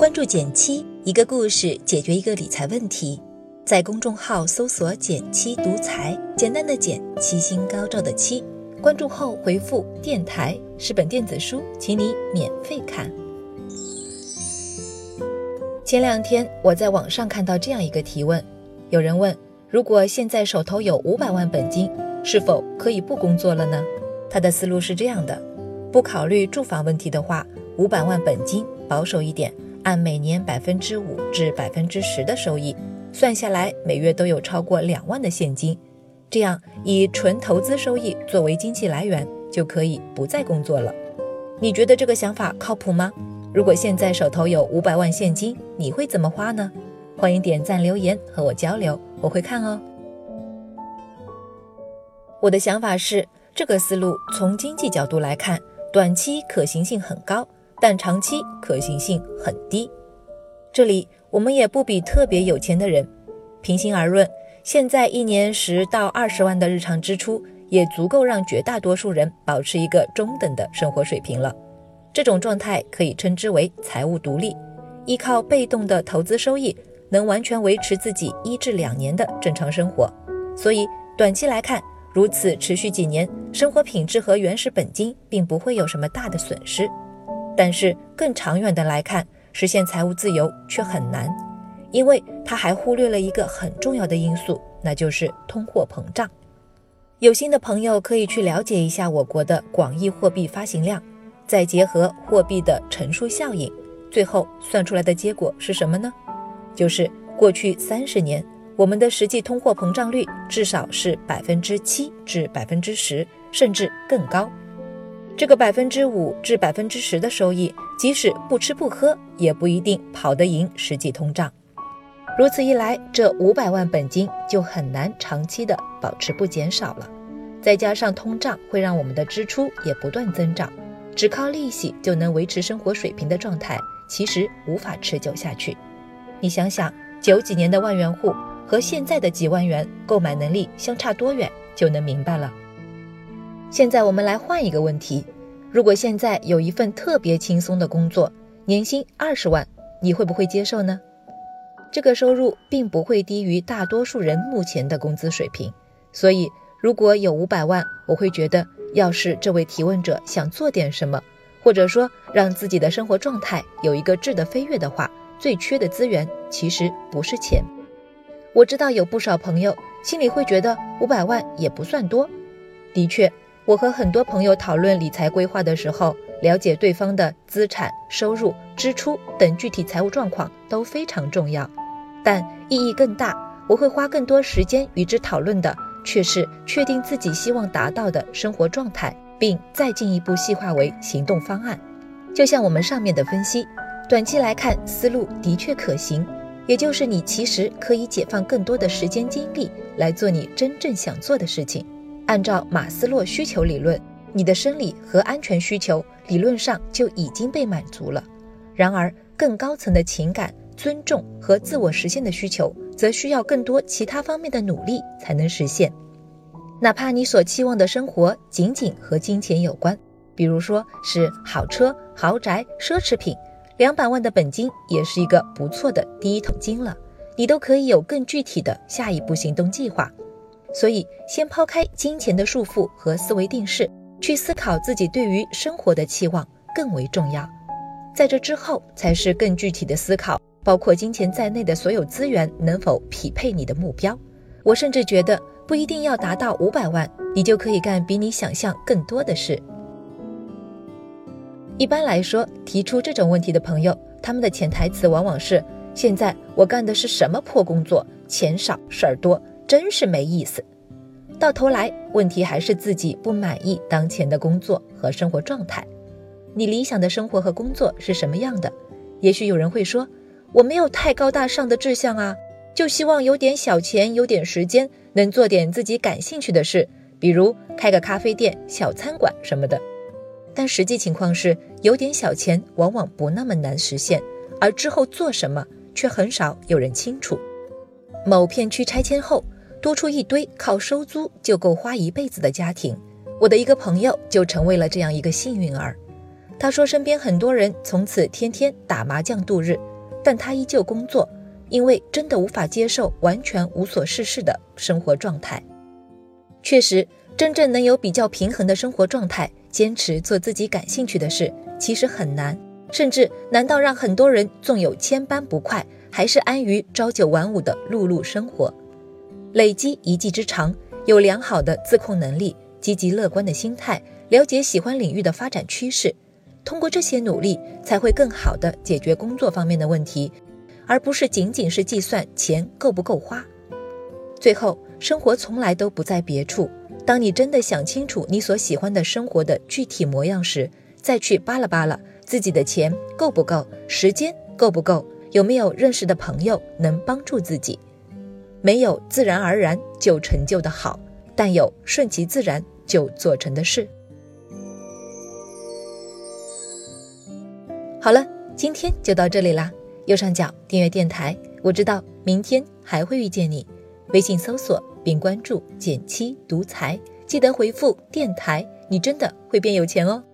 关注减七，一个故事解决一个理财问题。在公众号搜索“减七独裁，简单的减，七星高照的七。关注后回复“电台”是本电子书，请你免费看。前两天我在网上看到这样一个提问，有人问：如果现在手头有五百万本金，是否可以不工作了呢？他的思路是这样的：不考虑住房问题的话，五百万本金，保守一点。按每年百分之五至百分之十的收益，算下来每月都有超过两万的现金。这样以纯投资收益作为经济来源，就可以不再工作了。你觉得这个想法靠谱吗？如果现在手头有五百万现金，你会怎么花呢？欢迎点赞留言和我交流，我会看哦。我的想法是，这个思路从经济角度来看，短期可行性很高。但长期可行性很低。这里我们也不比特别有钱的人，平心而论，现在一年十到二十万的日常支出也足够让绝大多数人保持一个中等的生活水平了。这种状态可以称之为财务独立，依靠被动的投资收益，能完全维持自己一至两年的正常生活。所以短期来看，如此持续几年，生活品质和原始本金并不会有什么大的损失。但是更长远的来看，实现财务自由却很难，因为他还忽略了一个很重要的因素，那就是通货膨胀。有心的朋友可以去了解一下我国的广义货币发行量，再结合货币的乘数效应，最后算出来的结果是什么呢？就是过去三十年我们的实际通货膨胀率至少是百分之七至百分之十，甚至更高。这个百分之五至百分之十的收益，即使不吃不喝，也不一定跑得赢实际通胀。如此一来，这五百万本金就很难长期的保持不减少了。再加上通胀会让我们的支出也不断增长，只靠利息就能维持生活水平的状态，其实无法持久下去。你想想，九几年的万元户和现在的几万元购买能力相差多远，就能明白了。现在我们来换一个问题：如果现在有一份特别轻松的工作，年薪二十万，你会不会接受呢？这个收入并不会低于大多数人目前的工资水平，所以如果有五百万，我会觉得，要是这位提问者想做点什么，或者说让自己的生活状态有一个质的飞跃的话，最缺的资源其实不是钱。我知道有不少朋友心里会觉得五百万也不算多，的确。我和很多朋友讨论理财规划的时候，了解对方的资产、收入、支出等具体财务状况都非常重要，但意义更大。我会花更多时间与之讨论的，却是确定自己希望达到的生活状态，并再进一步细化为行动方案。就像我们上面的分析，短期来看思路的确可行，也就是你其实可以解放更多的时间精力来做你真正想做的事情。按照马斯洛需求理论，你的生理和安全需求理论上就已经被满足了。然而，更高层的情感、尊重和自我实现的需求，则需要更多其他方面的努力才能实现。哪怕你所期望的生活仅仅和金钱有关，比如说是好车、豪宅、奢侈品，两百万的本金也是一个不错的第一桶金了。你都可以有更具体的下一步行动计划。所以，先抛开金钱的束缚和思维定式，去思考自己对于生活的期望更为重要。在这之后，才是更具体的思考，包括金钱在内的所有资源能否匹配你的目标。我甚至觉得，不一定要达到五百万，你就可以干比你想象更多的事。一般来说，提出这种问题的朋友，他们的潜台词往往是：现在我干的是什么破工作，钱少事儿多。真是没意思，到头来问题还是自己不满意当前的工作和生活状态。你理想的生活和工作是什么样的？也许有人会说，我没有太高大上的志向啊，就希望有点小钱，有点时间，能做点自己感兴趣的事，比如开个咖啡店、小餐馆什么的。但实际情况是，有点小钱往往不那么难实现，而之后做什么却很少有人清楚。某片区拆迁后。多出一堆靠收租就够花一辈子的家庭，我的一个朋友就成为了这样一个幸运儿。他说，身边很多人从此天天打麻将度日，但他依旧工作，因为真的无法接受完全无所事事的生活状态。确实，真正能有比较平衡的生活状态，坚持做自己感兴趣的事，其实很难，甚至难到让很多人纵有千般不快，还是安于朝九晚五的碌碌生活。累积一技之长，有良好的自控能力，积极乐观的心态，了解喜欢领域的发展趋势，通过这些努力，才会更好的解决工作方面的问题，而不是仅仅是计算钱够不够花。最后，生活从来都不在别处。当你真的想清楚你所喜欢的生活的具体模样时，再去扒拉扒拉自己的钱够不够，时间够不够，有没有认识的朋友能帮助自己。没有自然而然就成就的好，但有顺其自然就做成的事。好了，今天就到这里啦。右上角订阅电台，我知道明天还会遇见你。微信搜索并关注“减七独裁，记得回复“电台”，你真的会变有钱哦。